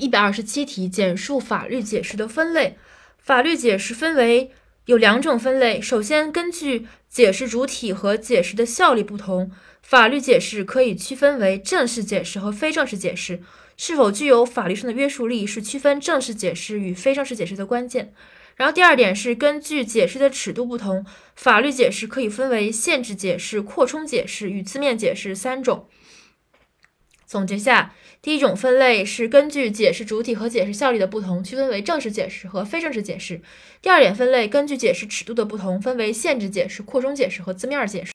一百二十七题，简述法律解释的分类。法律解释分为有两种分类。首先，根据解释主体和解释的效力不同，法律解释可以区分为正式解释和非正式解释。是否具有法律上的约束力，是区分正式解释与非正式解释的关键。然后第二点是根据解释的尺度不同，法律解释可以分为限制解释、扩充解释与字面解释三种。总结下，第一种分类是根据解释主体和解释效力的不同，区分为正式解释和非正式解释。第二点分类根据解释尺度的不同，分为限制解释、扩充解释和字面解释。